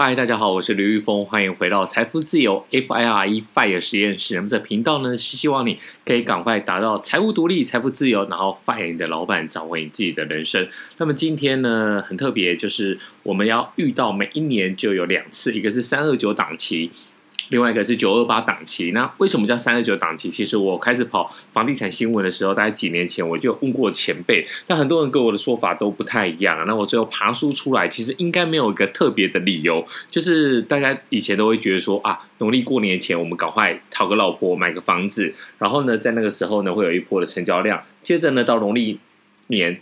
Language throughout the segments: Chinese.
嗨，大家好，我是刘玉峰，欢迎回到财富自由 FIRE FIRE 实验室。那么这频道呢，是希望你可以赶快达到财务独立、财富自由，然后 fire 你的老板，掌握你自己的人生。那么今天呢，很特别，就是我们要遇到每一年就有两次，一个是三二九档期。另外一个是九二八档期，那为什么叫三二九档期？其实我开始跑房地产新闻的时候，大概几年前我就问过前辈，那很多人跟我的说法都不太一样。那我最后爬梳出来，其实应该没有一个特别的理由，就是大家以前都会觉得说啊，农历过年前我们赶快讨个老婆，买个房子，然后呢，在那个时候呢会有一波的成交量，接着呢到农历年。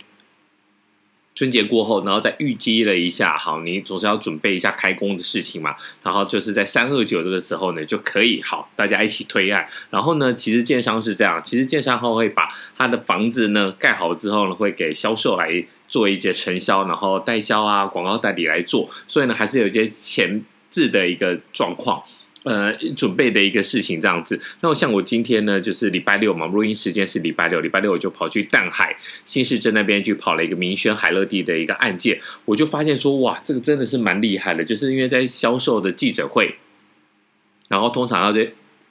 春节过后，然后再预积了一下，好，你总是要准备一下开工的事情嘛。然后就是在三二九这个时候呢，就可以好，大家一起推案。然后呢，其实建商是这样，其实建商后会把他的房子呢盖好之后呢，会给销售来做一些承销，然后代销啊、广告代理来做。所以呢，还是有一些前置的一个状况。呃，准备的一个事情这样子。那我像我今天呢，就是礼拜六嘛，录音时间是礼拜六，礼拜六我就跑去淡海新市镇那边去跑了一个明轩海乐地的一个案件，我就发现说，哇，这个真的是蛮厉害的，就是因为在销售的记者会，然后通常要在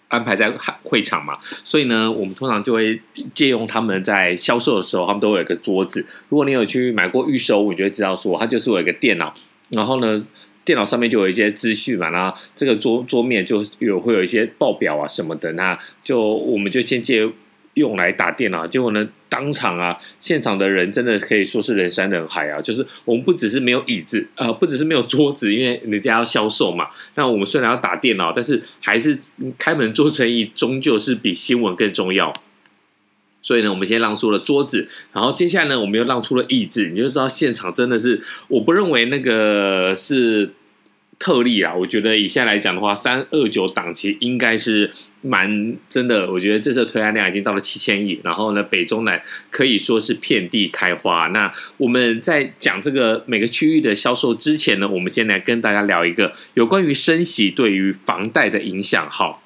安排在会场嘛，所以呢，我们通常就会借用他们在销售的时候，他们都有一个桌子。如果你有去买过预售，我就会知道说，它就是有一个电脑，然后呢。电脑上面就有一些资讯嘛，然后这个桌桌面就有会有一些报表啊什么的，那就我们就先借用来打电脑。结果呢，当场啊，现场的人真的可以说是人山人海啊，就是我们不只是没有椅子，呃，不只是没有桌子，因为人家要销售嘛。那我们虽然要打电脑，但是还是开门做生意，终究是比新闻更重要。所以呢，我们先让出了桌子，然后接下来呢，我们又让出了椅子，你就知道现场真的是，我不认为那个是特例啊。我觉得以现在来讲的话，三二九档期应该是蛮真的。我觉得这次推案量已经到了七千亿，然后呢，北中南可以说是遍地开花。那我们在讲这个每个区域的销售之前呢，我们先来跟大家聊一个有关于升息对于房贷的影响。好。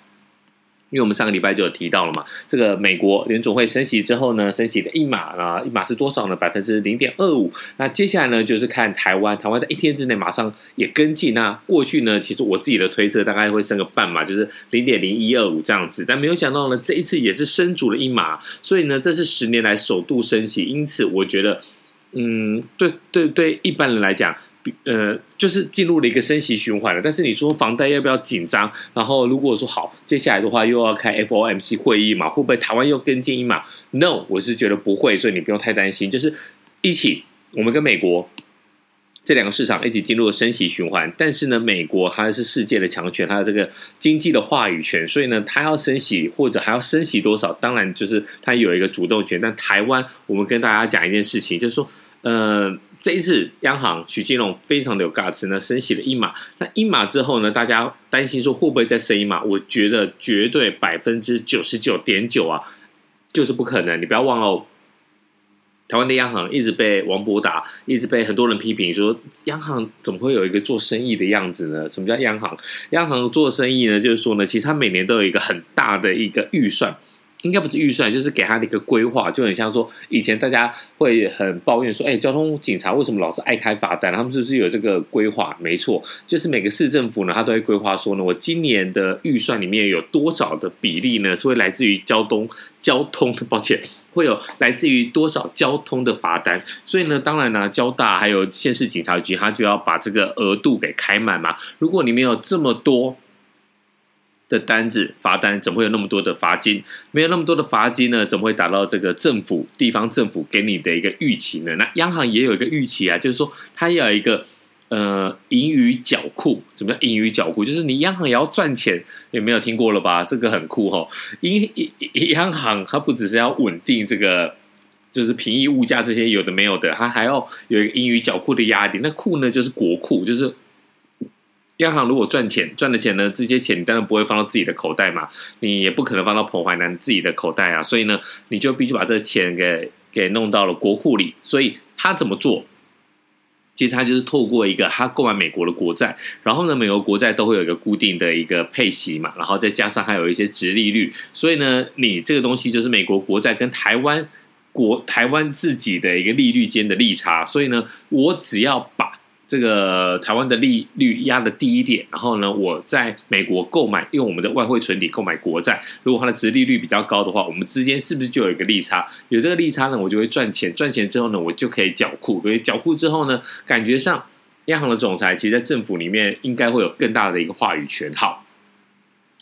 因为我们上个礼拜就有提到了嘛，这个美国联总会升息之后呢，升息的一码啊，一码是多少呢？百分之零点二五。那接下来呢，就是看台湾，台湾在一天之内马上也跟进。那过去呢，其实我自己的推测大概会升个半码，就是零点零一二五这样子。但没有想到呢，这一次也是升足了一码，所以呢，这是十年来首度升息。因此，我觉得，嗯，对对对，一般人来讲。呃，就是进入了一个升息循环了。但是你说房贷要不要紧张？然后如果说好，接下来的话又要开 FOMC 会议嘛，会不会台湾又跟进一码？No，我是觉得不会，所以你不用太担心。就是一起，我们跟美国这两个市场一起进入了升息循环。但是呢，美国它是世界的强权，它的这个经济的话语权，所以呢，它要升息或者还要升息多少，当然就是它有一个主动权。但台湾，我们跟大家讲一件事情，就是说，呃。这一次央行许金龙非常的有 guts 呢，升息了一码。那一码之后呢，大家担心说会不会再升一码？我觉得绝对百分之九十九点九啊，就是不可能。你不要忘了，台湾的央行一直被王博达，一直被很多人批评说，央行怎么会有一个做生意的样子呢？什么叫央行？央行做生意呢，就是说呢，其实它每年都有一个很大的一个预算。应该不是预算，就是给他的一个规划，就很像说以前大家会很抱怨说，哎，交通警察为什么老是爱开罚单？他们是不是有这个规划？没错，就是每个市政府呢，他都会规划说呢，我今年的预算里面有多少的比例呢，是会来自于交通交通的，抱歉，会有来自于多少交通的罚单。所以呢，当然呢，交大还有县市警察局，他就要把这个额度给开满嘛。如果你没有这么多。的单子罚单怎么会有那么多的罚金？没有那么多的罚金呢？怎么会达到这个政府地方政府给你的一个预期呢？那央行也有一个预期啊，就是说它要有一个呃盈余缴库。怎么叫盈余缴库？就是你央行也要赚钱，有没有听过了吧？这个很酷齁。因央行它不只是要稳定这个，就是平抑物价这些有的没有的，它还要有一个盈余缴库的压力。那库呢，就是国库，就是央行如果赚钱赚的钱呢，这些钱你当然不会放到自己的口袋嘛，你也不可能放到彭淮南自己的口袋啊，所以呢，你就必须把这钱给给弄到了国库里。所以他怎么做？其实他就是透过一个他购买美国的国债，然后呢，美国国债都会有一个固定的一个配息嘛，然后再加上还有一些殖利率，所以呢，你这个东西就是美国国债跟台湾国台湾自己的一个利率间的利差，所以呢，我只要把。这个台湾的利率压的低一点，然后呢，我在美国购买，用我们的外汇存底购买国债，如果它的殖利率比较高的话，我们之间是不是就有一个利差？有这个利差呢，我就会赚钱，赚钱之后呢，我就可以缴库，所以缴库之后呢，感觉上央行的总裁其实，在政府里面应该会有更大的一个话语权。好，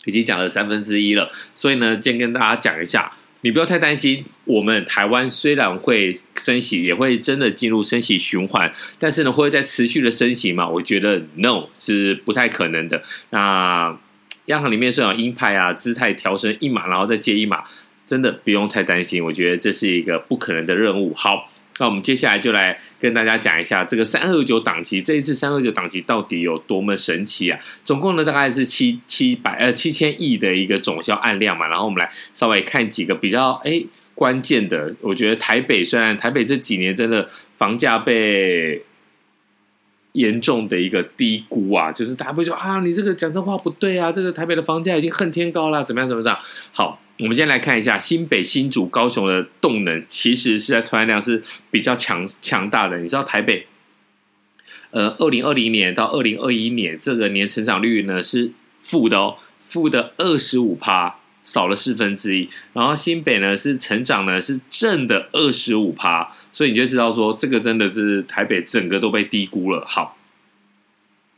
已经讲了三分之一了，所以呢，今天跟大家讲一下。你不要太担心，我们台湾虽然会升息，也会真的进入升息循环，但是呢，会在持续的升息嘛？我觉得 no 是不太可能的。那央行里面虽然有鹰派啊，姿态调升一码，然后再接一码，真的不用太担心。我觉得这是一个不可能的任务。好。那我们接下来就来跟大家讲一下这个三二九档期，这一次三二九档期到底有多么神奇啊？总共呢大概是七七百呃七千亿的一个总销案量嘛。然后我们来稍微看几个比较哎关键的。我觉得台北虽然台北这几年真的房价被严重的一个低估啊，就是大家会说啊，你这个讲这话不对啊，这个台北的房价已经恨天高了，怎么样怎么样？好。我们今天来看一下新北、新竹、高雄的动能，其实是在推案量是比较强强大的。你知道台北，呃，二零二零年到二零二一年这个年成长率呢是负的哦，负的二十五趴，少了四分之一。然后新北呢是成长呢是正的二十五趴，所以你就知道说这个真的是台北整个都被低估了。好。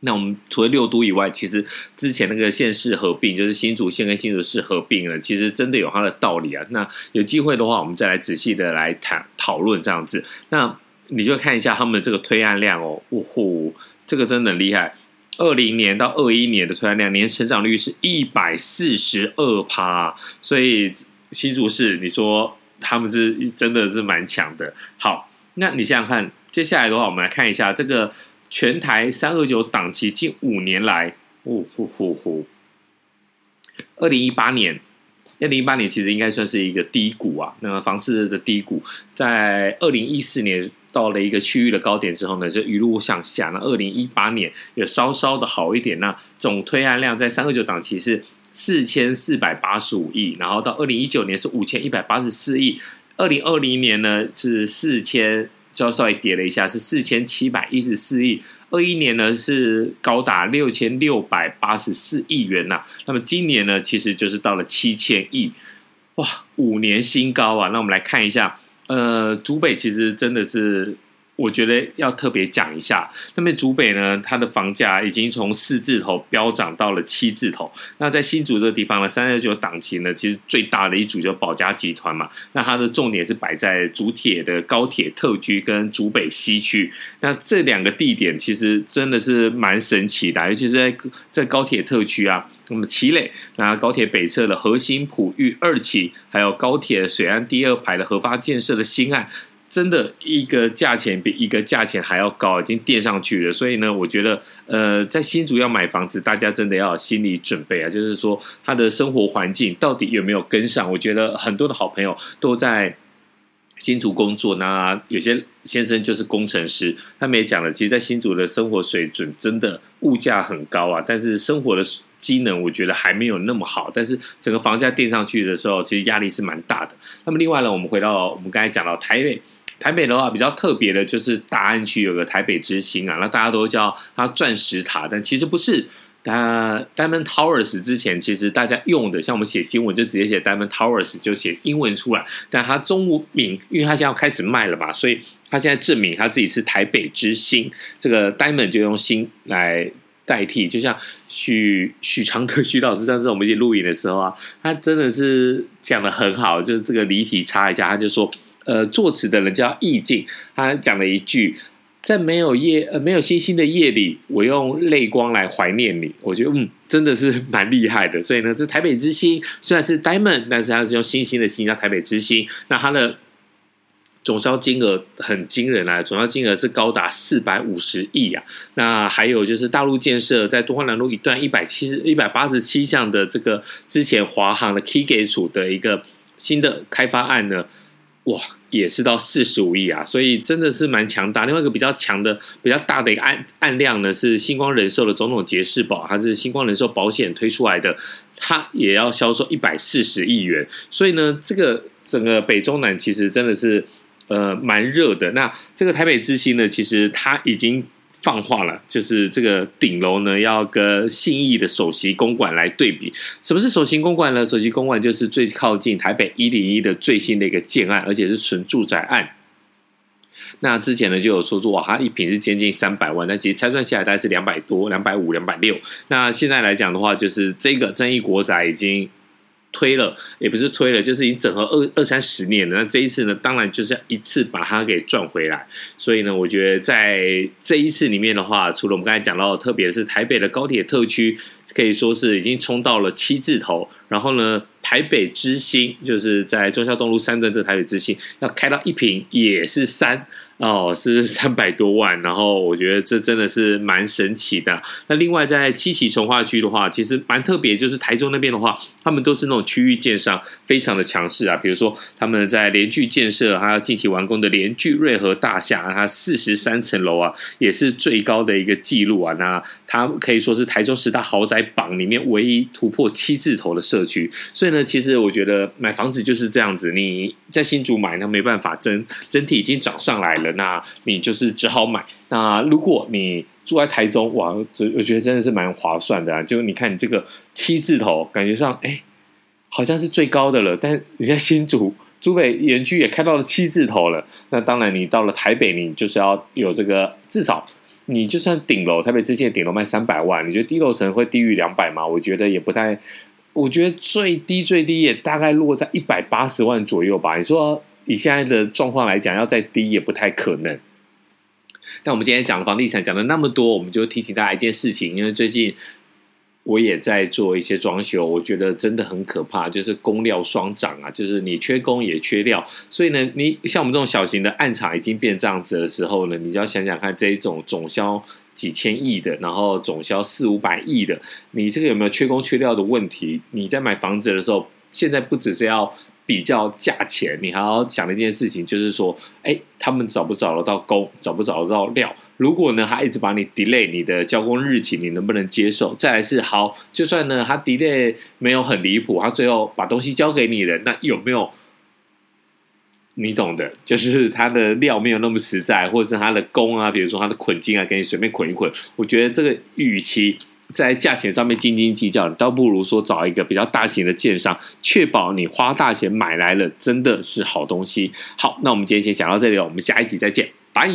那我们除了六都以外，其实之前那个县市合并，就是新竹县跟新竹市合并了，其实真的有它的道理啊。那有机会的话，我们再来仔细的来谈讨论这样子。那你就看一下他们的这个推案量哦，呜呼，这个真的很厉害。二零年到二一年的推案量年成长率是一百四十二趴，所以新竹市你说他们是真的是蛮强的。好，那你想想看，接下来的话，我们来看一下这个。全台三二九档期近五年来，呜呼呼呼！二零一八年，二零一八年其实应该算是一个低谷啊。那个房市的低谷，在二零一四年到了一个区域的高点之后呢，就一路向下。那二零一八年有稍稍的好一点。那总推案量在三二九档期是四千四百八十五亿，然后到二零一九年是五千一百八十四亿，二零二零年呢是四千。就稍微跌了一下，是四千七百一十四亿。二一年呢是高达六千六百八十四亿元呐、那么今年呢，其实就是到了七千亿，哇，五年新高啊！那我们来看一下，呃，竹北其实真的是。我觉得要特别讲一下，那么竹北呢，它的房价已经从四字头飙涨到了七字头。那在新竹这个地方呢，三二九档期呢，其实最大的一组就宝佳集团嘛。那它的重点是摆在竹铁的高铁特区跟竹北西区。那这两个地点其实真的是蛮神奇的，尤其是在在高铁特区啊，那么旗磊，那高铁北侧的核心璞玉二期，还有高铁水岸第二排的核发建设的新案。真的一个价钱比一个价钱还要高，已经垫上去了。所以呢，我觉得，呃，在新竹要买房子，大家真的要有心理准备啊。就是说，他的生活环境到底有没有跟上？我觉得很多的好朋友都在新竹工作，那有些先生就是工程师，他们也讲了，其实，在新竹的生活水准真的物价很高啊，但是生活的机能我觉得还没有那么好。但是整个房价垫上去的时候，其实压力是蛮大的。那么另外呢，我们回到我们刚才讲到台北。台北的话比较特别的就是大安区有个台北之星啊，那大家都叫它钻石塔，但其实不是。它 Diamond Towers 之前其实大家用的，像我们写新闻就直接写 Diamond Towers，就写英文出来。但它中文名，因为它现在要开始卖了嘛，所以它现在证明它自己是台北之星。这个 Diamond 就用星来代替，就像许许常德许老师上次我们一起录影的时候啊，他真的是讲得很好，就是这个离题插一下，他就说。呃，作词的人叫意境，他讲了一句：“在没有夜呃没有星星的夜里，我用泪光来怀念你。”我觉得嗯，真的是蛮厉害的。所以呢，这台北之星虽然是 Diamond，但是它是用星星的星叫台北之星。那它的总销金额很惊人啊，总销金额是高达四百五十亿啊。那还有就是大陆建设在东华南路一段一百七十一百八十七项的这个之前华航的 K 给处的一个新的开发案呢，哇，也是到四十五亿啊，所以真的是蛮强大。另外一个比较强的、比较大的一个案案量呢，是星光人寿的总统杰士保，它是星光人寿保险推出来的，它也要销售一百四十亿元。所以呢，这个整个北中南其实真的是。呃，蛮热的。那这个台北之星呢，其实它已经放话了，就是这个顶楼呢要跟信义的首席公馆来对比。什么是首席公馆呢？首席公馆就是最靠近台北一零一的最新的一个建案，而且是纯住宅案。那之前呢就有说说哇，它一坪是接近三百万，那其实拆算下来大概是两百多、两百五、两百六。那现在来讲的话，就是这个正义国宅已经。推了也不是推了，就是已经整合二二三十年了。那这一次呢，当然就是一次把它给赚回来。所以呢，我觉得在这一次里面的话，除了我们刚才讲到，特别是台北的高铁特区，可以说是已经冲到了七字头。然后呢，台北之星就是在忠孝东路三段这台北之星要开到一坪也是三。哦，是三百多万，然后我觉得这真的是蛮神奇的。那另外在七期从化区的话，其实蛮特别，就是台中那边的话，他们都是那种区域建商非常的强势啊。比如说他们在联聚建设，还有近期完工的联聚瑞和大厦，它四十三层楼啊，也是最高的一个记录啊。那它可以说是台中十大豪宅榜里面唯一突破七字头的社区。所以呢，其实我觉得买房子就是这样子，你在新竹买，那没办法，整整体已经涨上来了。那你就是只好买。那如果你住在台中，哇，这我觉得真的是蛮划算的啊！就你看你这个七字头，感觉上哎，好像是最高的了。但你在新竹、竹北园区也开到了七字头了。那当然，你到了台北，你就是要有这个，至少你就算顶楼，台北之前顶楼卖三百万，你觉得低楼层会低于两百吗？我觉得也不太。我觉得最低最低也大概落在一百八十万左右吧。你说？以现在的状况来讲，要再低也不太可能。但我们今天讲房地产讲了那么多，我们就提醒大家一件事情，因为最近我也在做一些装修，我觉得真的很可怕，就是工料双涨啊，就是你缺工也缺料。所以呢，你像我们这种小型的暗场已经变这样子的时候呢，你就要想想看，这一种总销几千亿的，然后总销四五百亿的，你这个有没有缺工缺料的问题？你在买房子的时候，现在不只是要。比较价钱，你还要想的一件事情就是说，哎，他们找不找得到工，找不找得到料？如果呢，他一直把你 delay 你的交工日期，你能不能接受？再来是好，就算呢，他 delay 没有很离谱，他最后把东西交给你了，那有没有你懂的？就是他的料没有那么实在，或者是他的工啊，比如说他的捆金啊，给你随便捆一捆。我觉得这个与其。在价钱上面斤斤计较，你倒不如说找一个比较大型的建商，确保你花大钱买来了真的是好东西。好，那我们今天先讲到这里了，我们下一集再见，拜。